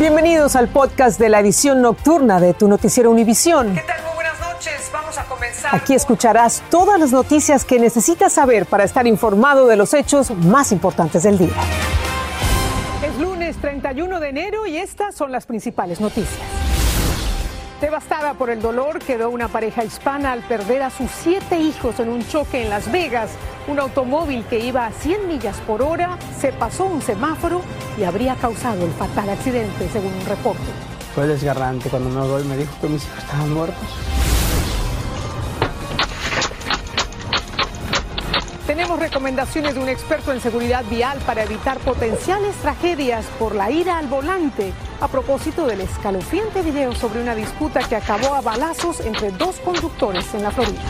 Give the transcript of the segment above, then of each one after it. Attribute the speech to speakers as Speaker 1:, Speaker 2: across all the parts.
Speaker 1: Bienvenidos al podcast de la edición nocturna de tu noticiero Univisión.
Speaker 2: ¿Qué tal? Muy buenas noches. Vamos a comenzar.
Speaker 1: Aquí escucharás todas las noticias que necesitas saber para estar informado de los hechos más importantes del día. Es lunes 31 de enero y estas son las principales noticias. Devastada por el dolor quedó una pareja hispana al perder a sus siete hijos en un choque en Las Vegas. Un automóvil que iba a 100 millas por hora se pasó un semáforo y habría causado el fatal accidente, según un reporte.
Speaker 3: Fue desgarrante cuando me doy, me dijo que mis hijos estaban muertos.
Speaker 1: Tenemos recomendaciones de un experto en seguridad vial para evitar potenciales tragedias por la ira al volante a propósito del escalofriante video sobre una disputa que acabó a balazos entre dos conductores en la Florida.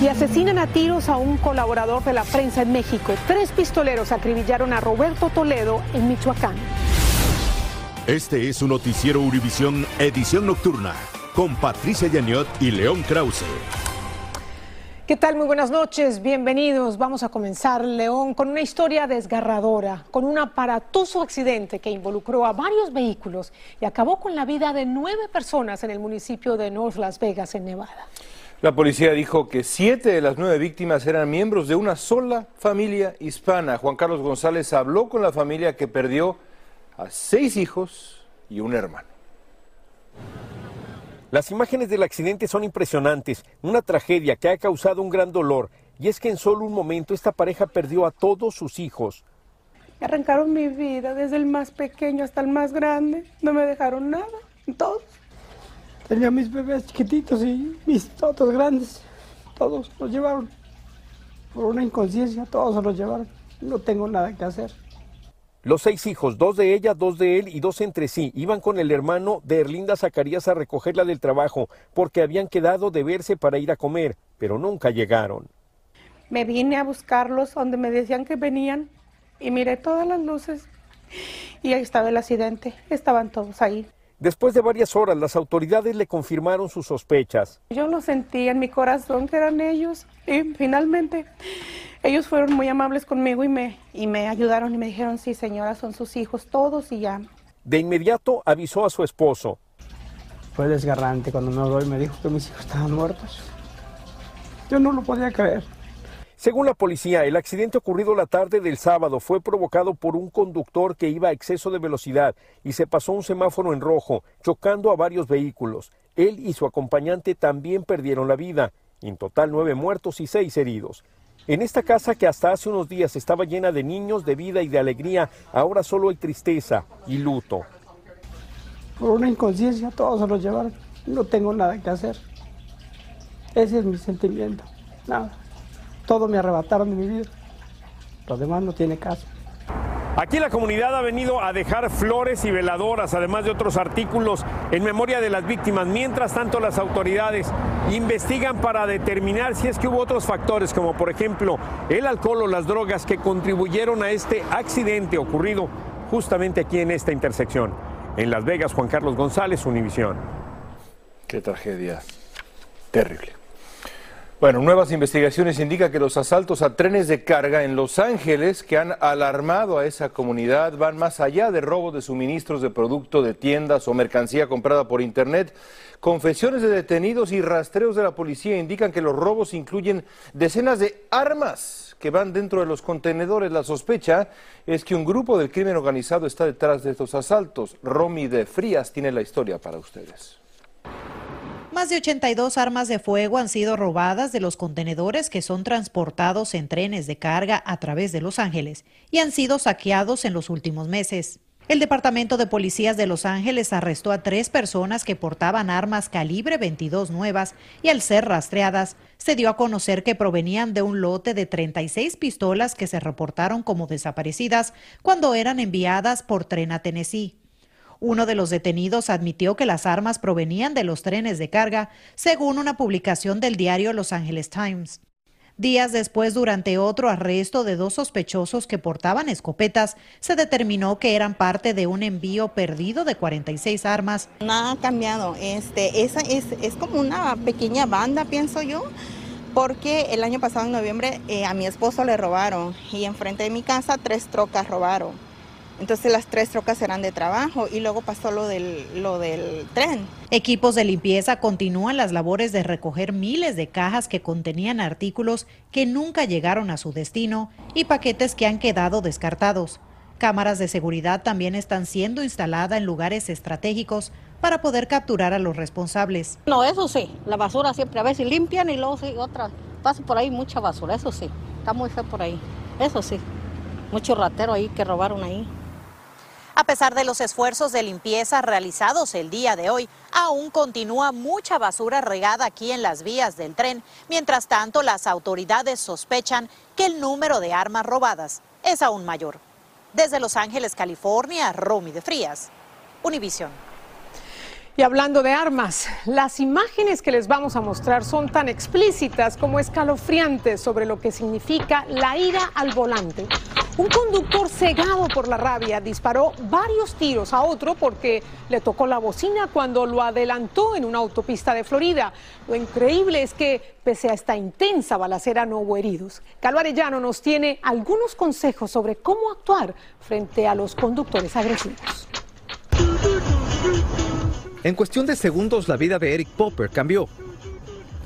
Speaker 1: Y asesinan a tiros a un colaborador de la prensa en México. Tres pistoleros acribillaron a Roberto Toledo en Michoacán.
Speaker 4: Este es un noticiero Univisión Edición Nocturna con Patricia Yaniot y León Krause.
Speaker 1: ¿Qué tal? Muy buenas noches, bienvenidos. Vamos a comenzar, León, con una historia desgarradora, con un aparatoso accidente que involucró a varios vehículos y acabó con la vida de nueve personas en el municipio de North Las Vegas, en Nevada.
Speaker 5: La policía dijo que siete de las nueve víctimas eran miembros de una sola familia hispana. Juan Carlos González habló con la familia que perdió a seis hijos y un hermano.
Speaker 6: Las imágenes del accidente son impresionantes, una tragedia que ha causado un gran dolor, y es que en solo un momento esta pareja perdió a todos sus hijos.
Speaker 7: Arrancaron mi vida, desde el más pequeño hasta el más grande, no me dejaron nada, todos.
Speaker 3: Tenía mis bebés chiquititos y mis todos grandes, todos los llevaron. Por una inconsciencia, todos se los llevaron. No tengo nada que hacer.
Speaker 6: Los seis hijos, dos de ella, dos de él y dos entre sí, iban con el hermano de Erlinda Zacarías a recogerla del trabajo porque habían quedado de verse para ir a comer, pero nunca llegaron.
Speaker 7: Me vine a buscarlos donde me decían que venían y miré todas las luces y ahí estaba el accidente, estaban todos ahí.
Speaker 6: Después de varias horas, las autoridades le confirmaron sus sospechas.
Speaker 7: Yo lo sentí en mi corazón que eran ellos y finalmente ellos fueron muy amables conmigo y me, y me ayudaron y me dijeron, sí señora, son sus hijos todos y ya.
Speaker 6: De inmediato avisó a su esposo.
Speaker 3: Fue desgarrante cuando me doy, me dijo que mis hijos estaban muertos. Yo no lo podía creer.
Speaker 6: Según la policía, el accidente ocurrido la tarde del sábado fue provocado por un conductor que iba a exceso de velocidad y se pasó un semáforo en rojo, chocando a varios vehículos. Él y su acompañante también perdieron la vida. En total, nueve muertos y seis heridos. En esta casa que hasta hace unos días estaba llena de niños, de vida y de alegría, ahora solo hay tristeza y luto.
Speaker 3: Por una inconsciencia todos se los llevaron. No tengo nada que hacer. Ese es mi sentimiento. Nada. Todo me arrebataron de mi vida. Lo demás no tiene caso.
Speaker 6: Aquí la comunidad ha venido a dejar flores y veladoras, además de otros artículos en memoria de las víctimas. Mientras tanto, las autoridades investigan para determinar si es que hubo otros factores, como por ejemplo el alcohol o las drogas que contribuyeron a este accidente ocurrido justamente aquí en esta intersección. En Las Vegas, Juan Carlos González, Univisión.
Speaker 5: Qué tragedia. Terrible. Bueno, nuevas investigaciones indican que los asaltos a trenes de carga en Los Ángeles que han alarmado a esa comunidad van más allá de robos de suministros de producto de tiendas o mercancía comprada por Internet. Confesiones de detenidos y rastreos de la policía indican que los robos incluyen decenas de armas que van dentro de los contenedores. La sospecha es que un grupo del crimen organizado está detrás de estos asaltos. Romy de Frías tiene la historia para ustedes.
Speaker 8: Más de 82 armas de fuego han sido robadas de los contenedores que son transportados en trenes de carga a través de Los Ángeles y han sido saqueados en los últimos meses. El Departamento de Policías de Los Ángeles arrestó a tres personas que portaban armas calibre 22 nuevas y al ser rastreadas se dio a conocer que provenían de un lote de 36 pistolas que se reportaron como desaparecidas cuando eran enviadas por tren a Tennessee. Uno de los detenidos admitió que las armas provenían de los trenes de carga, según una publicación del diario Los Angeles Times. Días después, durante otro arresto de dos sospechosos que portaban escopetas, se determinó que eran parte de un envío perdido de 46 armas.
Speaker 9: Nada ha cambiado. Este, esa es, es como una pequeña banda, pienso yo, porque el año pasado, en noviembre, eh, a mi esposo le robaron y enfrente de mi casa tres trocas robaron. Entonces las tres trocas eran de trabajo y luego pasó lo del, lo del tren.
Speaker 10: Equipos de limpieza continúan las labores de recoger miles de cajas que contenían artículos que nunca llegaron a su destino y paquetes que han quedado descartados. Cámaras de seguridad también están siendo instaladas en lugares estratégicos para poder capturar a los responsables.
Speaker 11: No, eso sí, la basura siempre a veces limpian y luego sí, otra, pasa por ahí mucha basura, eso sí, está muy feo por ahí, eso sí, mucho ratero ahí que robaron ahí.
Speaker 10: A pesar de los esfuerzos de limpieza realizados el día de hoy, aún continúa mucha basura regada aquí en las vías del tren. Mientras tanto, las autoridades sospechan que el número de armas robadas es aún mayor. Desde Los Ángeles, California, Romy de Frías, Univision.
Speaker 1: Y hablando de armas, las imágenes que les vamos a mostrar son tan explícitas como escalofriantes sobre lo que significa la ira al volante. Un conductor cegado por la rabia disparó varios tiros a otro porque le tocó la bocina cuando lo adelantó en una autopista de Florida. Lo increíble es que, pese a esta intensa balacera, no hubo heridos. Calvo Arellano nos tiene algunos consejos sobre cómo actuar frente a los conductores agresivos.
Speaker 8: En cuestión de segundos, la vida de Eric Popper cambió.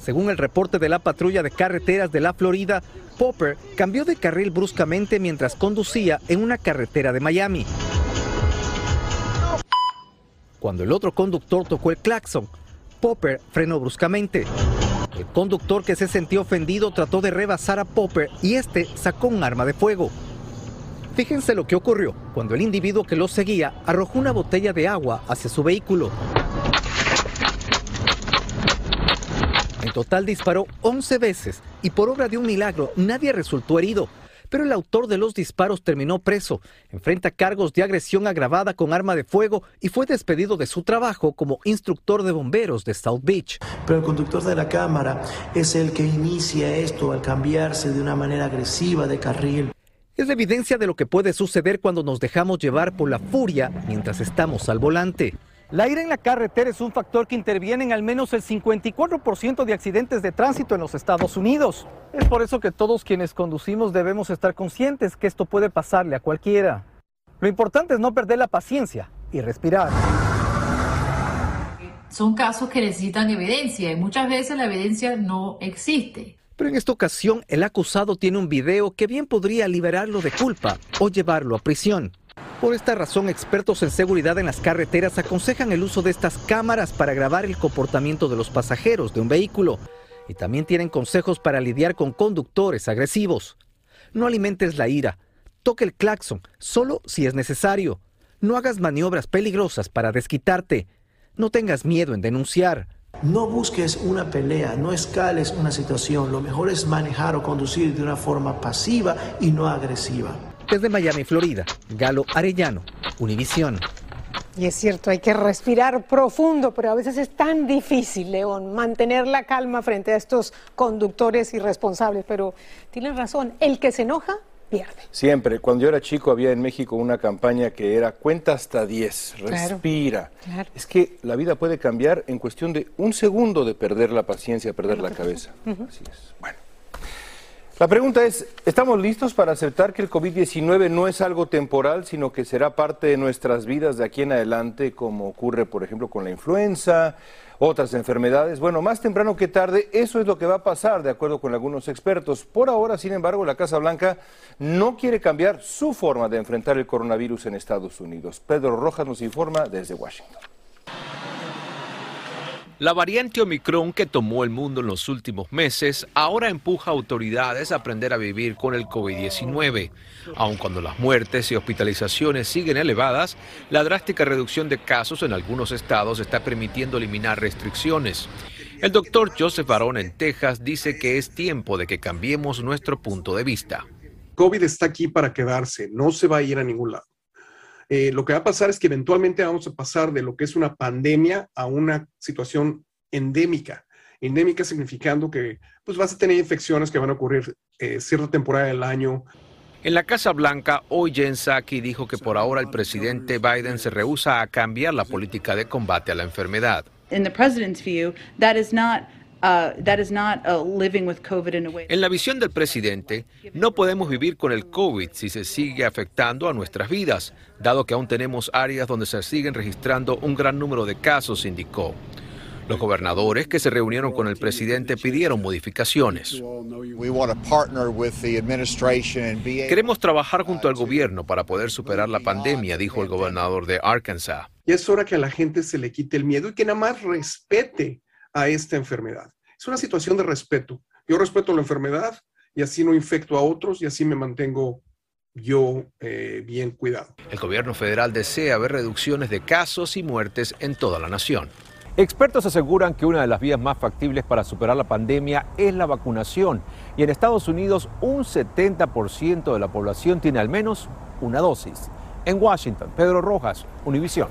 Speaker 8: Según el reporte de la patrulla de carreteras de la Florida, Popper cambió de carril bruscamente mientras conducía en una carretera de Miami. Cuando el otro conductor tocó el claxon, Popper frenó bruscamente. El conductor que se sentía ofendido trató de rebasar a Popper y este sacó un arma de fuego. Fíjense lo que ocurrió cuando el individuo que lo seguía arrojó una botella de agua hacia su vehículo. En total disparó 11 veces y por obra de un milagro nadie resultó herido. Pero el autor de los disparos terminó preso, enfrenta cargos de agresión agravada con arma de fuego y fue despedido de su trabajo como instructor de bomberos de South Beach.
Speaker 12: Pero el conductor de la cámara es el que inicia esto al cambiarse de una manera agresiva de carril.
Speaker 8: Es la evidencia de lo que puede suceder cuando nos dejamos llevar por la furia mientras estamos al volante.
Speaker 13: La ira en la carretera es un factor que interviene en al menos el 54% de accidentes de tránsito en los Estados Unidos. Es por eso que todos quienes conducimos debemos estar conscientes que esto puede pasarle a cualquiera. Lo importante es no perder la paciencia y respirar.
Speaker 14: Son casos que necesitan evidencia y muchas veces la evidencia no existe.
Speaker 8: Pero en esta ocasión el acusado tiene un video que bien podría liberarlo de culpa o llevarlo a prisión. Por esta razón, expertos en seguridad en las carreteras aconsejan el uso de estas cámaras para grabar el comportamiento de los pasajeros de un vehículo y también tienen consejos para lidiar con conductores agresivos. No alimentes la ira, toque el claxon solo si es necesario. No hagas maniobras peligrosas para desquitarte. No tengas miedo en denunciar.
Speaker 12: No busques una pelea, no escales una situación. Lo mejor es manejar o conducir de una forma pasiva y no agresiva.
Speaker 8: Desde Miami, Florida, Galo Arellano, Univisión.
Speaker 1: Y es cierto, hay que respirar profundo, pero a veces es tan difícil, León, mantener la calma frente a estos conductores irresponsables. Pero tienes razón, el que se enoja pierde.
Speaker 5: Siempre. Cuando yo era chico había en México una campaña que era cuenta hasta 10, respira. Es que la vida puede cambiar en cuestión de un segundo de perder la paciencia, perder la cabeza. Así es. Bueno. La pregunta es, ¿estamos listos para aceptar que el COVID-19 no es algo temporal, sino que será parte de nuestras vidas de aquí en adelante, como ocurre, por ejemplo, con la influenza, otras enfermedades? Bueno, más temprano que tarde, eso es lo que va a pasar, de acuerdo con algunos expertos. Por ahora, sin embargo, la Casa Blanca no quiere cambiar su forma de enfrentar el coronavirus en Estados Unidos. Pedro Rojas nos informa desde Washington.
Speaker 15: La variante Omicron que tomó el mundo en los últimos meses ahora empuja a autoridades a aprender a vivir con el COVID-19. Aun cuando las muertes y hospitalizaciones siguen elevadas, la drástica reducción de casos en algunos estados está permitiendo eliminar restricciones. El doctor Joseph Barón en Texas dice que es tiempo de que cambiemos nuestro punto de vista.
Speaker 16: COVID está aquí para quedarse, no se va a ir a ningún lado. Eh, lo que va a pasar es que eventualmente vamos a pasar de lo que es una pandemia a una situación endémica. Endémica significando que pues, vas a tener infecciones que van a ocurrir eh, cierta temporada del año.
Speaker 15: En la Casa Blanca, hoy Jen Psaki dijo que por ahora el presidente Biden se rehúsa a cambiar la política de combate a la enfermedad.
Speaker 17: In the president's view, that is not
Speaker 14: Uh, that is not uh, living with COVID in a way.
Speaker 15: En la visión del presidente, no podemos vivir con el COVID si se sigue afectando a nuestras vidas, dado que aún tenemos áreas donde se siguen registrando un gran número de casos, indicó. Los gobernadores que se reunieron con el presidente pidieron modificaciones. Queremos trabajar junto al gobierno para poder superar la pandemia, dijo el gobernador de Arkansas.
Speaker 16: Y es hora que a la gente se le quite el miedo y que nada más respete a esta enfermedad. Es una situación de respeto. Yo respeto la enfermedad y así no infecto a otros y así me mantengo yo eh, bien cuidado.
Speaker 15: El gobierno federal desea ver reducciones de casos y muertes en toda la nación.
Speaker 11: Expertos aseguran que una de las vías más factibles para superar la pandemia es la vacunación y en Estados Unidos un 70% de la población tiene al menos una dosis. En Washington, Pedro Rojas, Univisión.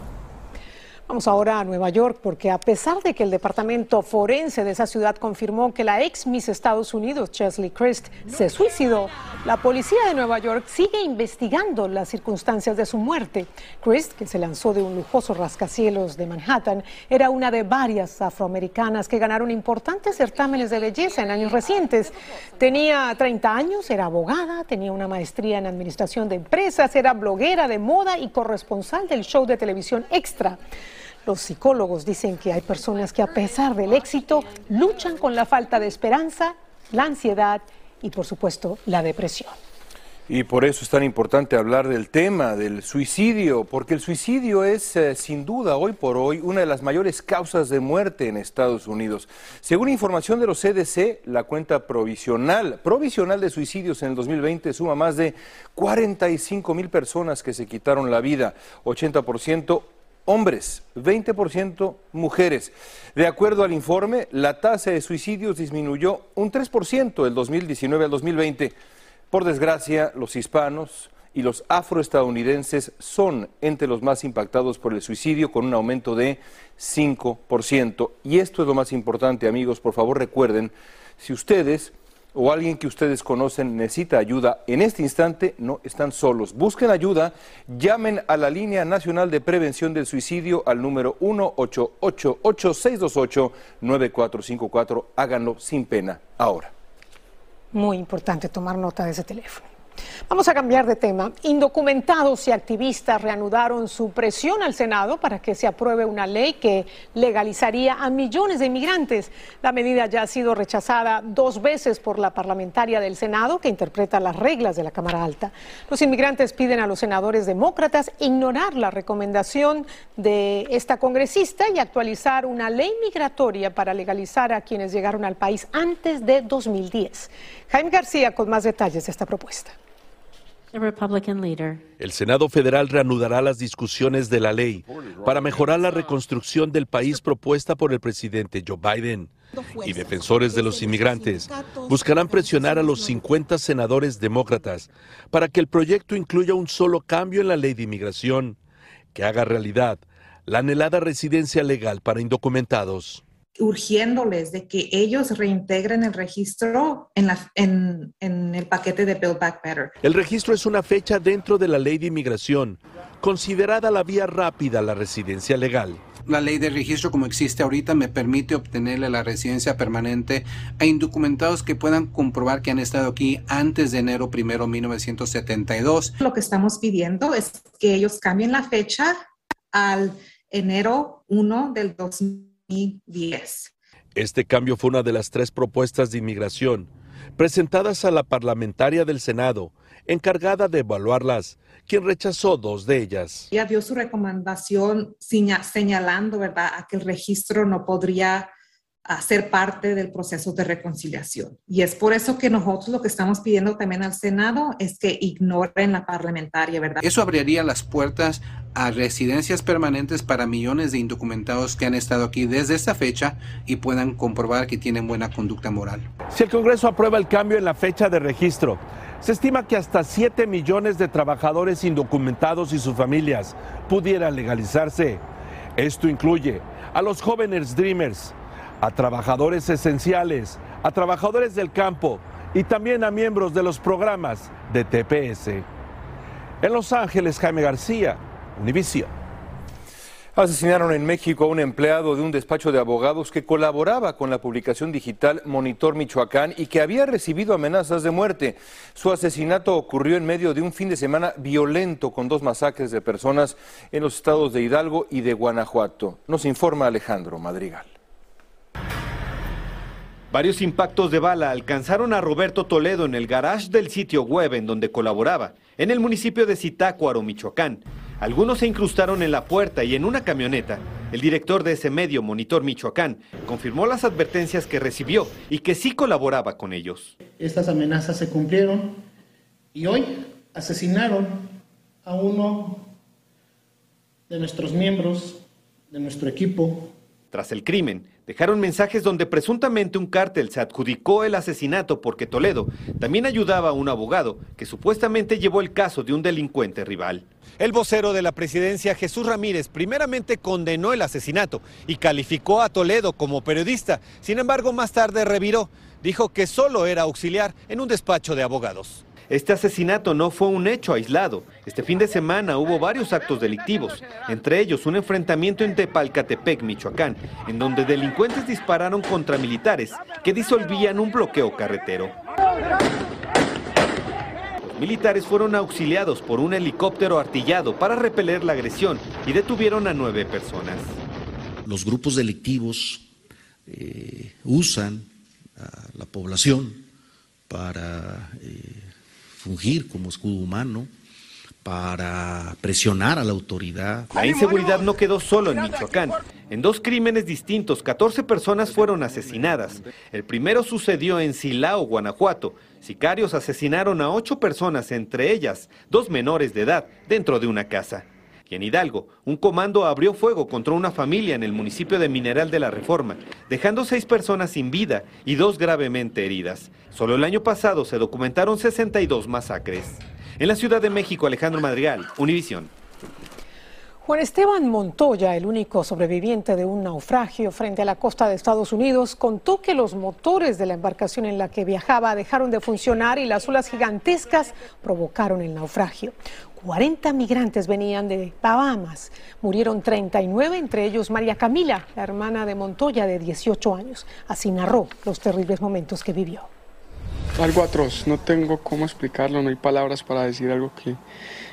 Speaker 1: Vamos ahora a Nueva York porque a pesar de que el departamento forense de esa ciudad confirmó que la ex Miss Estados Unidos, Chesley Christ, se suicidó, la policía de Nueva York sigue investigando las circunstancias de su muerte. Christ, que se lanzó de un lujoso rascacielos de Manhattan, era una de varias afroamericanas que ganaron importantes certámenes de belleza en años recientes. Tenía 30 años, era abogada, tenía una maestría en administración de empresas, era bloguera de moda y corresponsal del show de televisión Extra. Los psicólogos dicen que hay personas que a pesar del éxito luchan con la falta de esperanza, la ansiedad y por supuesto la depresión.
Speaker 5: Y por eso es tan importante hablar del tema del suicidio, porque el suicidio es eh, sin duda hoy por hoy una de las mayores causas de muerte en Estados Unidos. Según información de los CDC, la cuenta provisional, provisional de suicidios en el 2020 suma más de 45 mil personas que se quitaron la vida, 80% hombres, 20% mujeres. De acuerdo al informe, la tasa de suicidios disminuyó un 3% del 2019 al 2020. Por desgracia, los hispanos y los afroestadounidenses son entre los más impactados por el suicidio con un aumento de 5%. Y esto es lo más importante, amigos, por favor recuerden, si ustedes o alguien que ustedes conocen necesita ayuda, en este instante no están solos. Busquen ayuda, llamen a la línea nacional de prevención del suicidio al número 1-888-628-9454. Háganlo sin pena ahora.
Speaker 1: Muy importante tomar nota de ese teléfono. Vamos a cambiar de tema. Indocumentados y activistas reanudaron su presión al Senado para que se apruebe una ley que legalizaría a millones de inmigrantes. La medida ya ha sido rechazada dos veces por la parlamentaria del Senado que interpreta las reglas de la Cámara Alta. Los inmigrantes piden a los senadores demócratas ignorar la recomendación de esta congresista y actualizar una ley migratoria para legalizar a quienes llegaron al país antes de 2010. Jaime García con más detalles de esta propuesta.
Speaker 18: El Senado federal reanudará las discusiones de la ley para mejorar la reconstrucción del país propuesta por el presidente Joe Biden. Y defensores de los inmigrantes buscarán presionar a los 50 senadores demócratas para que el proyecto incluya un solo cambio en la ley de inmigración, que haga realidad la anhelada residencia legal para indocumentados
Speaker 19: urgiéndoles de que ellos reintegren el registro en, la, en, en, el paquete de Build Back Better.
Speaker 18: El registro es una fecha dentro de la ley de inmigración, considerada la vía rápida a la residencia legal.
Speaker 20: La ley de registro como existe ahorita me permite obtenerle la residencia permanente a indocumentados que puedan comprobar que han estado aquí antes de enero primero 1972.
Speaker 19: Lo que estamos pidiendo es que ellos cambien la fecha al enero 1 del 2000
Speaker 18: este cambio fue una de las tres propuestas de inmigración presentadas a la parlamentaria del Senado, encargada de evaluarlas, quien rechazó dos de ellas.
Speaker 19: Ella dio su recomendación señalando, ¿verdad?, a que el registro no podría ser parte del proceso de reconciliación. Y es por eso que nosotros lo que estamos pidiendo también al Senado es que ignoren la parlamentaria, ¿verdad?
Speaker 20: Eso abriría las puertas a residencias permanentes para millones de indocumentados que han estado aquí desde esta fecha y puedan comprobar que tienen buena conducta moral.
Speaker 18: Si el Congreso aprueba el cambio en la fecha de registro, se estima que hasta 7 millones de trabajadores indocumentados y sus familias pudieran legalizarse. Esto incluye a los jóvenes Dreamers, a trabajadores esenciales, a trabajadores del campo y también a miembros de los programas de TPS. En Los Ángeles, Jaime García, Univision.
Speaker 5: Asesinaron en México a un empleado de un despacho de abogados que colaboraba con la publicación digital Monitor Michoacán y que había recibido amenazas de muerte. Su asesinato ocurrió en medio de un fin de semana violento con dos masacres de personas en los estados de Hidalgo y de Guanajuato. Nos informa Alejandro Madrigal.
Speaker 21: Varios impactos de bala alcanzaron a Roberto Toledo en el garage del sitio web en donde colaboraba, en el municipio de Zitácuaro, Michoacán. Algunos se incrustaron en la puerta y en una camioneta. El director de ese medio, Monitor Michoacán, confirmó las advertencias que recibió y que sí colaboraba con ellos.
Speaker 22: Estas amenazas se cumplieron y hoy asesinaron a uno de nuestros miembros, de nuestro equipo.
Speaker 21: Tras el crimen, dejaron mensajes donde presuntamente un cártel se adjudicó el asesinato porque Toledo también ayudaba a un abogado que supuestamente llevó el caso de un delincuente rival. El vocero de la presidencia, Jesús Ramírez, primeramente condenó el asesinato y calificó a Toledo como periodista. Sin embargo, más tarde reviró. Dijo que solo era auxiliar en un despacho de abogados. Este asesinato no fue un hecho aislado. Este fin de semana hubo varios actos delictivos, entre ellos un enfrentamiento en Tepalcatepec, Michoacán, en donde delincuentes dispararon contra militares que disolvían un bloqueo carretero militares fueron auxiliados por un helicóptero artillado para repeler la agresión y detuvieron a nueve personas.
Speaker 23: Los grupos delictivos eh, usan a la población para eh, fungir como escudo humano, para presionar a la autoridad.
Speaker 21: La inseguridad no quedó solo en Michoacán. En dos crímenes distintos, 14 personas fueron asesinadas. El primero sucedió en Silao, Guanajuato. Sicarios asesinaron a ocho personas, entre ellas dos menores de edad, dentro de una casa. Y en Hidalgo, un comando abrió fuego contra una familia en el municipio de Mineral de la Reforma, dejando seis personas sin vida y dos gravemente heridas. Solo el año pasado se documentaron 62 masacres. En la Ciudad de México, Alejandro Madrigal, Univisión.
Speaker 1: Juan Esteban Montoya, el único sobreviviente de un naufragio frente a la costa de Estados Unidos, contó que los motores de la embarcación en la que viajaba dejaron de funcionar y las olas gigantescas provocaron el naufragio. 40 migrantes venían de Bahamas. Murieron 39, entre ellos María Camila, la hermana de Montoya de 18 años. Así narró los terribles momentos que vivió.
Speaker 24: Algo atroz, no tengo cómo explicarlo, no hay palabras para decir algo que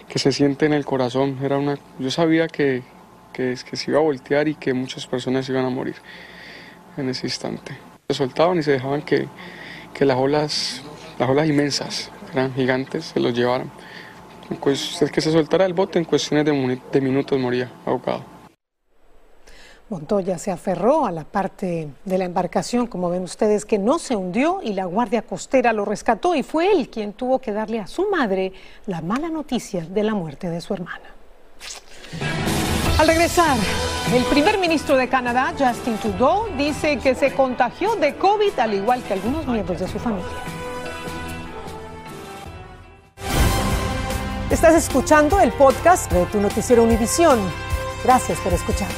Speaker 24: que se siente en el corazón. Era una, yo sabía que, que, que se iba a voltear y que muchas personas iban a morir en ese instante. Se soltaban y se dejaban que, que las, olas, las olas inmensas, eran gigantes, se los llevaran. Pues que se soltara el bote en cuestiones de, de minutos moría ahogado.
Speaker 1: Montoya se aferró a la parte de la embarcación, como ven ustedes, que no se hundió y la Guardia Costera lo rescató y fue él quien tuvo que darle a su madre la mala noticia de la muerte de su hermana. Al regresar, el primer ministro de Canadá, Justin Trudeau, dice que se contagió de COVID al igual que algunos miembros de su familia. Estás escuchando el podcast de tu noticiero Univisión. Gracias por escuchar.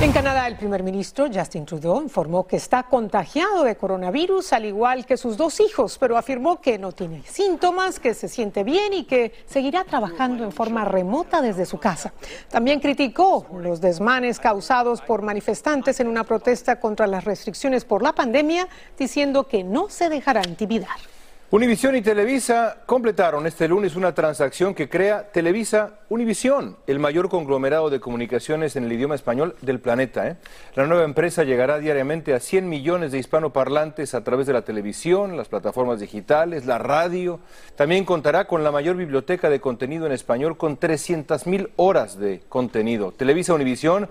Speaker 1: En Canadá, el primer ministro Justin Trudeau informó que está contagiado de coronavirus, al igual que sus dos hijos, pero afirmó que no tiene síntomas, que se siente bien y que seguirá trabajando en forma remota desde su casa. También criticó los desmanes causados por manifestantes en una protesta contra las restricciones por la pandemia, diciendo que no se dejará intimidar.
Speaker 5: Univisión y Televisa completaron este lunes una transacción que crea Televisa Univisión, el mayor conglomerado de comunicaciones en el idioma español del planeta. ¿eh? La nueva empresa llegará diariamente a 100 millones de hispanoparlantes a través de la televisión, las plataformas digitales, la radio. También contará con la mayor biblioteca de contenido en español con 300 mil horas de contenido. Televisa Univisión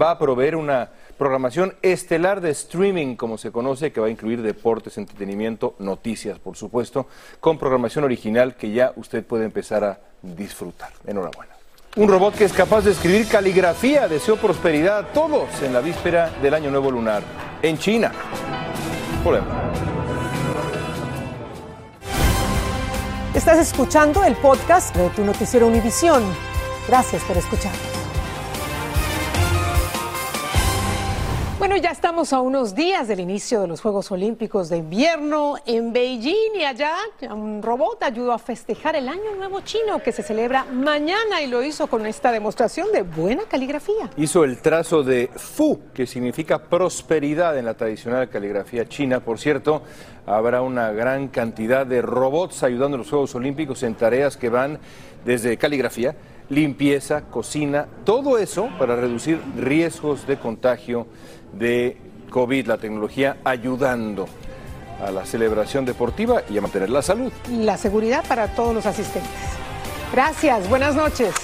Speaker 5: va a proveer una Programación estelar de streaming, como se conoce, que va a incluir deportes, entretenimiento, noticias, por supuesto, con programación original que ya usted puede empezar a disfrutar. Enhorabuena. Un robot que es capaz de escribir caligrafía deseó prosperidad a todos en la víspera del Año Nuevo Lunar en China. Volvemos.
Speaker 1: Estás escuchando el podcast de tu noticiero Univisión. Gracias por escuchar. Bueno, ya estamos a unos días del inicio de los Juegos Olímpicos de Invierno en Beijing y allá un robot ayudó a festejar el Año Nuevo Chino que se celebra mañana y lo hizo con esta demostración de buena caligrafía.
Speaker 5: Hizo el trazo de Fu, que significa prosperidad en la tradicional caligrafía china. Por cierto, habrá una gran cantidad de robots ayudando a los Juegos Olímpicos en tareas que van desde caligrafía, limpieza, cocina, todo eso para reducir riesgos de contagio de COVID, la tecnología ayudando a la celebración deportiva y a mantener la salud.
Speaker 1: Y la seguridad para todos los asistentes. Gracias, buenas noches.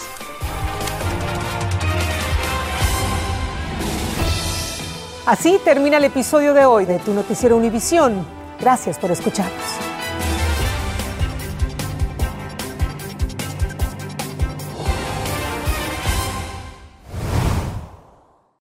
Speaker 1: Así termina el episodio de hoy de Tu Noticiero Univisión. Gracias por escucharnos.